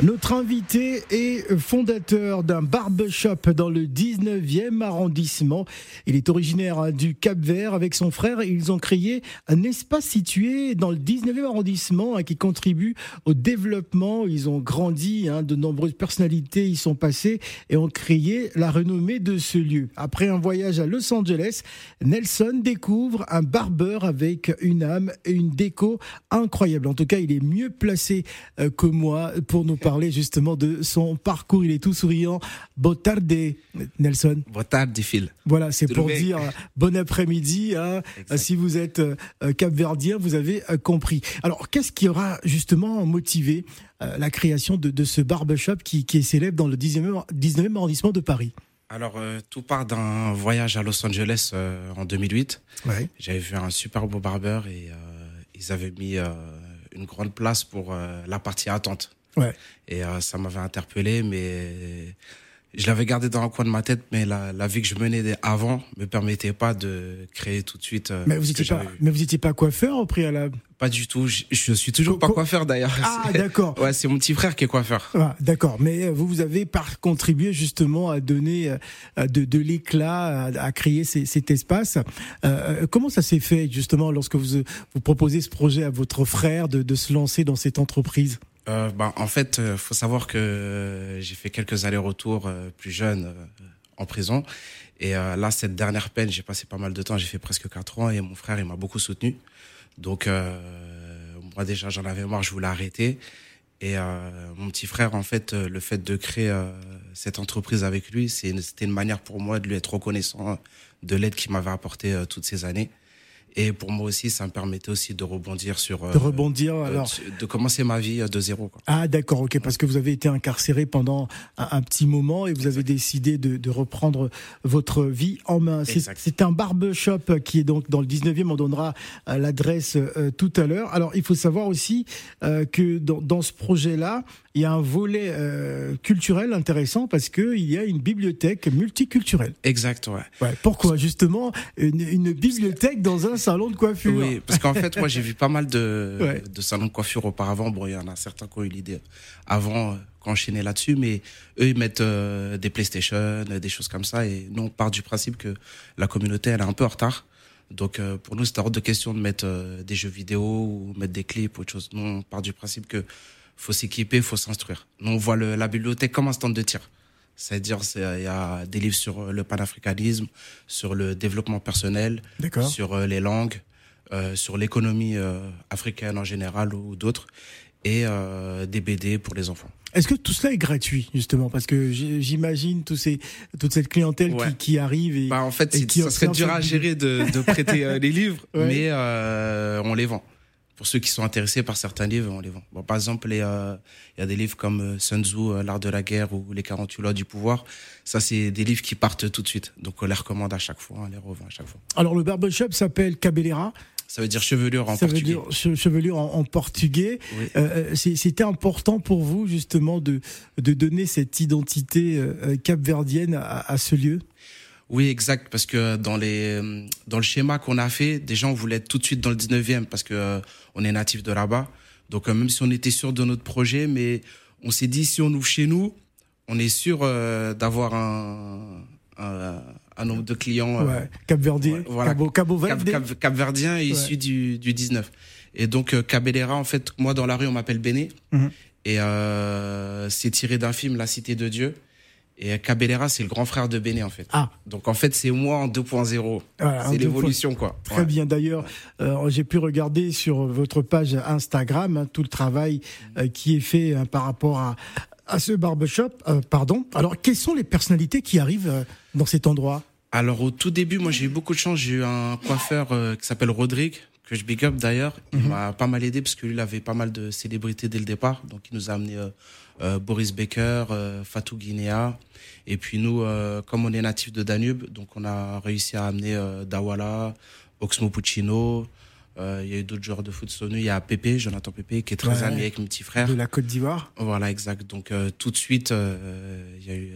Notre invité est fondateur d'un barbershop dans le 19e arrondissement. Il est originaire du Cap Vert. Avec son frère, ils ont créé un espace situé dans le 19e arrondissement hein, qui contribue au développement. Ils ont grandi, hein, de nombreuses personnalités y sont passées et ont créé la renommée de ce lieu. Après un voyage à Los Angeles, Nelson découvre un barbeur avec une âme et une déco incroyable. En tout cas, il est mieux placé euh, que moi pour nous parler parler justement de son parcours. Il est tout souriant. Botarde, Nelson. Botarde, Phil. Voilà, c'est pour dire euh, bon après-midi. Hein. si vous êtes euh, capverdien, vous avez euh, compris. Alors, qu'est-ce qui aura justement motivé la création de, ce barbershop qui, qui, est célèbre dans le 19e, 19e arrondissement de Paris? Alors, tout part d'un voyage à Los Angeles en 2008. Ouais. J'avais vu un super beau barbeur et ils avaient mis une grande place pour la partie attente. Ouais. Et euh, ça m'avait interpellé, mais je l'avais gardé dans un coin de ma tête, mais la, la vie que je menais avant me permettait pas de créer tout de suite. Euh, mais vous n'étiez pas, mais vous étiez pas coiffeur au préalable? Pas du tout. Je, je suis toujours pas coiffeur d'ailleurs. Ah d'accord. Ouais, c'est mon petit frère qui est coiffeur. Ah, d'accord. Mais euh, vous vous avez par contribué justement à donner de, de l'éclat, à, créer cet espace. Euh, comment ça s'est fait justement lorsque vous vous proposez ce projet à votre frère de, de se lancer dans cette entreprise? Euh, bah, En fait, euh, faut savoir que euh, j'ai fait quelques allers-retours euh, plus jeune en prison. Et là, cette dernière peine, j'ai passé pas mal de temps. J'ai fait presque quatre ans et mon frère, il m'a beaucoup soutenu. Donc, moi déjà, j'en avais marre, je voulais arrêter. Et mon petit frère, en fait, le fait de créer cette entreprise avec lui, c'était une manière pour moi de lui être reconnaissant de l'aide qu'il m'avait apporté toutes ces années. Et pour moi aussi, ça me permettait aussi de rebondir sur. De rebondir euh, alors. De commencer ma vie euh, de zéro. Quoi. Ah d'accord, ok, parce que vous avez été incarcéré pendant un, petit moment et vous avez décidé de, de, reprendre votre vie en main. C'est un barbershop qui est donc dans le 19e. On donnera euh, l'adresse tout à l'heure. Alors il faut savoir aussi que dans, dans ce projet-là, il y a un volet culturel intéressant parce que il y a une bibliothèque multiculturelle. Exact, ouais. ouais pourquoi? Justement une, une bibliothèque dans un salon de coiffure. Oui, parce qu'en fait, moi, j'ai vu pas mal de, de salons de coiffure auparavant. Bon, il y en a certains qui ont eu l'idée avant, euh, enchaîner là-dessus, mais eux, ils mettent euh, des PlayStation, euh, des choses comme ça. Et nous, on part du principe que la communauté, elle est un peu en retard. Donc, pour nous, c'est hors de question de mettre des jeux vidéo ou mettre des clips ou autre chose. Nous, on part du principe que faut s'équiper, faut s'instruire. Nous, on voit le, la bibliothèque comme un stand de tir. C'est-à-dire, il y a des livres sur euh, le panafricanisme, sur le développement personnel, sur euh, les langues, euh, sur l'économie africaine en général ou d'autres, et des BD pour les enfants. Est-ce que tout cela est gratuit justement? Parce que j'imagine ces toute cette clientèle qui, qui, arrive et bah en fait ça serait dur à gérer de, de prêter les livres mais on les vend pour ceux qui sont intéressés par certains livres, on les vend. Bon, par exemple, il y a des livres comme euh, Sun Tzu, euh, L'art de la guerre ou Les 48 lois du pouvoir. Ça, c'est des livres qui partent tout de suite. Donc, on les recommande à chaque fois, on les revend à chaque fois. Alors, le barbershop s'appelle Cabellera. Ça veut dire chevelure en ça portugais. Veut dire chevelure en, portugais. Euh, C'était important pour vous justement de, de donner cette identité capverdienne à, à ce lieu? Oui, exact, parce que dans les dans le schéma qu'on a fait, des gens voulaient être tout de suite dans le 19e parce que euh, on est natif de là-bas. Donc euh, même si on était sûr de notre projet, mais on s'est dit si on ouvre chez nous, on est sûr euh, d'avoir un, un, un nombre de clients ouais. capverdien, voilà, Cabo, Cabo Cap, capverdien issu du, du 19. Et donc Cabellera, en fait, moi dans la rue on m'appelle Béné, mhm. et c'est tiré d'un film La Cité de Dieu. Et Cabellera, c'est le grand frère de Béné, en fait. Ah. Donc, en fait, c'est moi en 2.0. c'est l'évolution, quoi. Très bien. D'ailleurs, euh, j'ai pu regarder sur votre page Instagram hein, tout le travail euh, qui est fait hein, par rapport à, à ce barbershop. Euh, pardon. Alors, quelles sont les personnalités qui arrivent dans cet endroit? Alors, au tout début, moi, j'ai eu beaucoup de chance. J'ai eu un coiffeur qui s'appelle Rodrigue, que je big up d'ailleurs. Il mhm. m'a pas mal aidé parce que lui, il avait pas mal de célébrités dès le départ. Donc, il nous a amené euh, Boris Becker, euh, Fatou Guinea. Et puis nous, euh, comme on est natif de Danube, donc on a réussi à amener Dawala, Oxmo Puccino, il y a eu d'autres joueurs de foot venus. Il y a Pépé, Jonathan Pépé, qui est très ami avec mon petit frère. De la Côte d'Ivoire. Voilà, exact. Donc tout de suite, il y a eu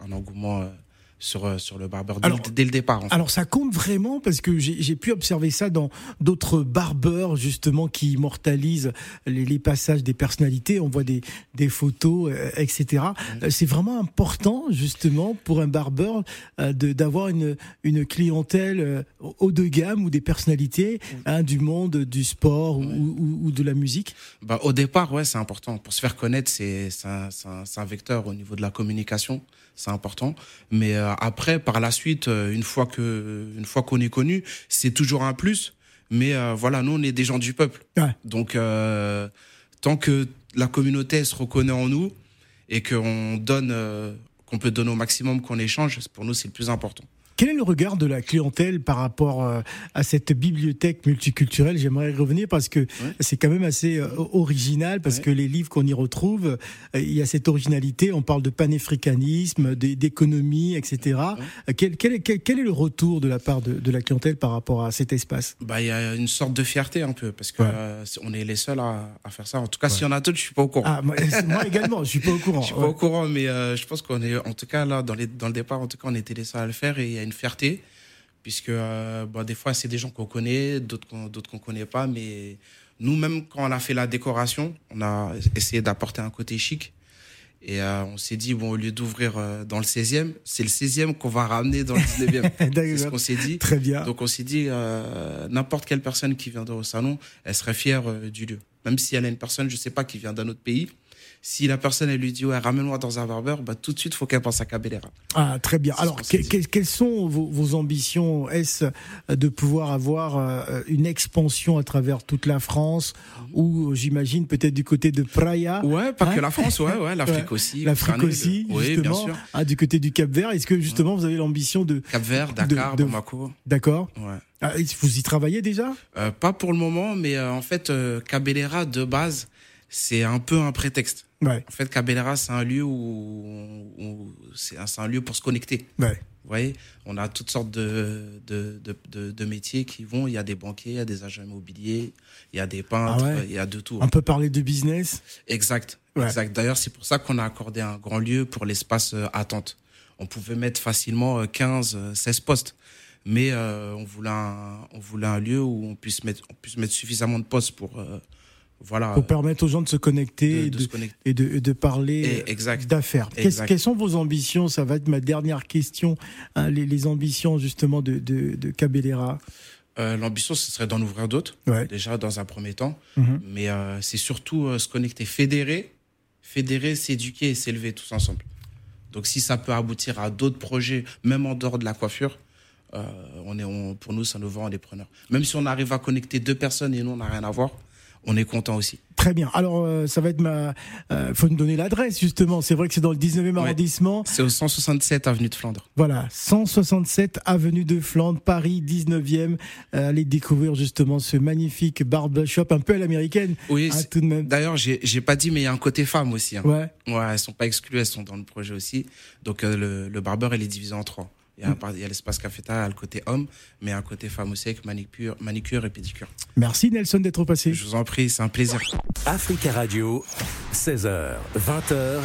un engouement sur, euh, sur le barbeur dès, le départ. Alors ça compte vraiment parce que j'ai pu observer ça dans d'autres barbeurs justement qui immortalisent les, passages des personnalités. On voit des, des photos, euh, etc. Euh, c'est vraiment important justement pour un barbeur d'avoir une, une clientèle haut de gamme ou des personnalités mm. hein, du monde du sport ou, ou, de la musique. Bah, au départ, ouais, c'est important. Pour se faire connaître, c'est un, un vecteur au niveau de la communication c'est important. Mais euh, après, par la suite, euh, une fois que, une fois qu'on est connu, c'est toujours un plus. Mais euh, voilà, nous, on est des gens du peuple. Donc, tant que la communauté se reconnaît en nous et qu'on donne, qu'on peut donner au maximum qu'on échange, pour nous, c'est le plus important. Quel est le regard de la clientèle par rapport euh, à cette bibliothèque multiculturelle? J'aimerais revenir parce que c'est quand même assez euh, original, parce que les livres qu'on y retrouve, euh, il y a cette originalité, on parle de panafricanisme, d'économie, etc. Quel, quel, quel, est le retour de la part de, la clientèle par rapport à cet espace? Bah, Il y a une sorte de fierté un peu, parce que on est les seuls à, faire ça. En tout cas, s'il y en a d'autres, je suis pas au courant. Ah, moi, également, je suis pas au courant. je suis pas au courant, mais je pense qu'on est, en tout cas là, dans, les, dans le départ, en tout cas, on était les seuls à le faire et une fierté, puisque euh, des fois, c'est des gens qu'on connaît, d'autres qu'on qu'on connaît pas, mais nous-mêmes, quand on a fait la décoration, on a essayé d'apporter un côté chic. Et euh, on s'est dit, bon, au lieu d'ouvrir euh, dans le 16e, c'est le 16e qu'on va ramener dans le 19e. c'est ce qu'on s'est dit. Très bien. Donc on s'est dit, n'importe quelle personne qui viendrait au salon, elle serait fière du lieu. Même si elle a une personne, je sais pas, qui vient d'un autre pays, si la personne elle lui dit ouais ramène-moi dans un barbeur, bah tout de suite faut qu'elle pense à Cabellera. Ah très bien. Alors quelles sont vos, ambitions? Est-ce de pouvoir avoir euh, une expansion à travers toute la France? Mhm. ou j'imagine peut-être du côté de Praia Ouais, pas que hein? la France, ouais, ouais, l'Afrique aussi. L'Afrique aussi, oui, bien sûr. Ah, du côté du Cap Vert, est-ce que justement vous avez l'ambition de Cap Vert, Dakar, de, Bamako D'accord. Ouais. Ah, vous y travaillez déjà? Euh, Pas pour le moment, mais euh, en fait, Cabellera de base, c'est un peu un prétexte. En fait, Cabellera, c'est un lieu où, c'est un, lieu pour se connecter. Vous voyez, on a toutes sortes de, de, de, de, métiers qui vont. Il y a des banquiers, il y a des agents immobiliers, il y a des peintres, ah il y a de tout. On peut parler de business? Exact. Exact. D'ailleurs, c'est pour ça qu'on a accordé un grand lieu pour l'espace euh, attente. On pouvait mettre facilement 15, euh, 16 euh, postes mais on voulait un, on voulait un lieu où on puisse mettre on puisse mettre suffisamment de postes pour voilà. Pour permettre aux gens de se connecter, et, de, de, parler d'affaires. Quelles sont vos ambitions? Ça va être ma dernière question. Hein, les, ambitions justement de, de, Cabellera. Euh, l'ambition, ce serait d'en ouvrir d'autres, déjà dans un premier temps. Mhm. Mais euh, c'est surtout euh, se connecter, fédérer, fédérer, s'éduquer et s'élever tous ensemble. Donc si ça peut aboutir à d'autres projets, même en dehors de la coiffure, on est, pour nous, ça nous vend des preneurs. Même si on arrive à connecter deux personnes et nous, on n'a rien à voir, on est content aussi. Très bien. Alors, euh, ça va être ma. Euh, faut nous donner l'adresse, justement. C'est vrai que c'est dans le 19e arrondissement. C'est au 167 avenue de Flandre. Voilà, 167 avenue de Flandre, Paris, 19e. Euh, allez découvrir justement ce magnifique barbershop, un peu à l'américaine. Oui, hein, tout de même. D'ailleurs, j'ai pas dit, mais il y a un côté femme aussi. Hein. Ouais. Ouais, elles sont pas exclues, elles sont dans le projet aussi. Donc, le, le barbeur, elle est divisé en trois. Il y a, l'espace cafétéria, le côté homme, mais un côté femme aussi avec manicure, manicure et pédicure. Merci Nelson d'être passé. Je vous en prie, c'est un plaisir. Africa Radio, 16h, 20h,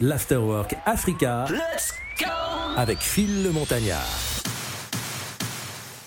l'Afterwork Africa. Let's go Avec Phil le Montagnard.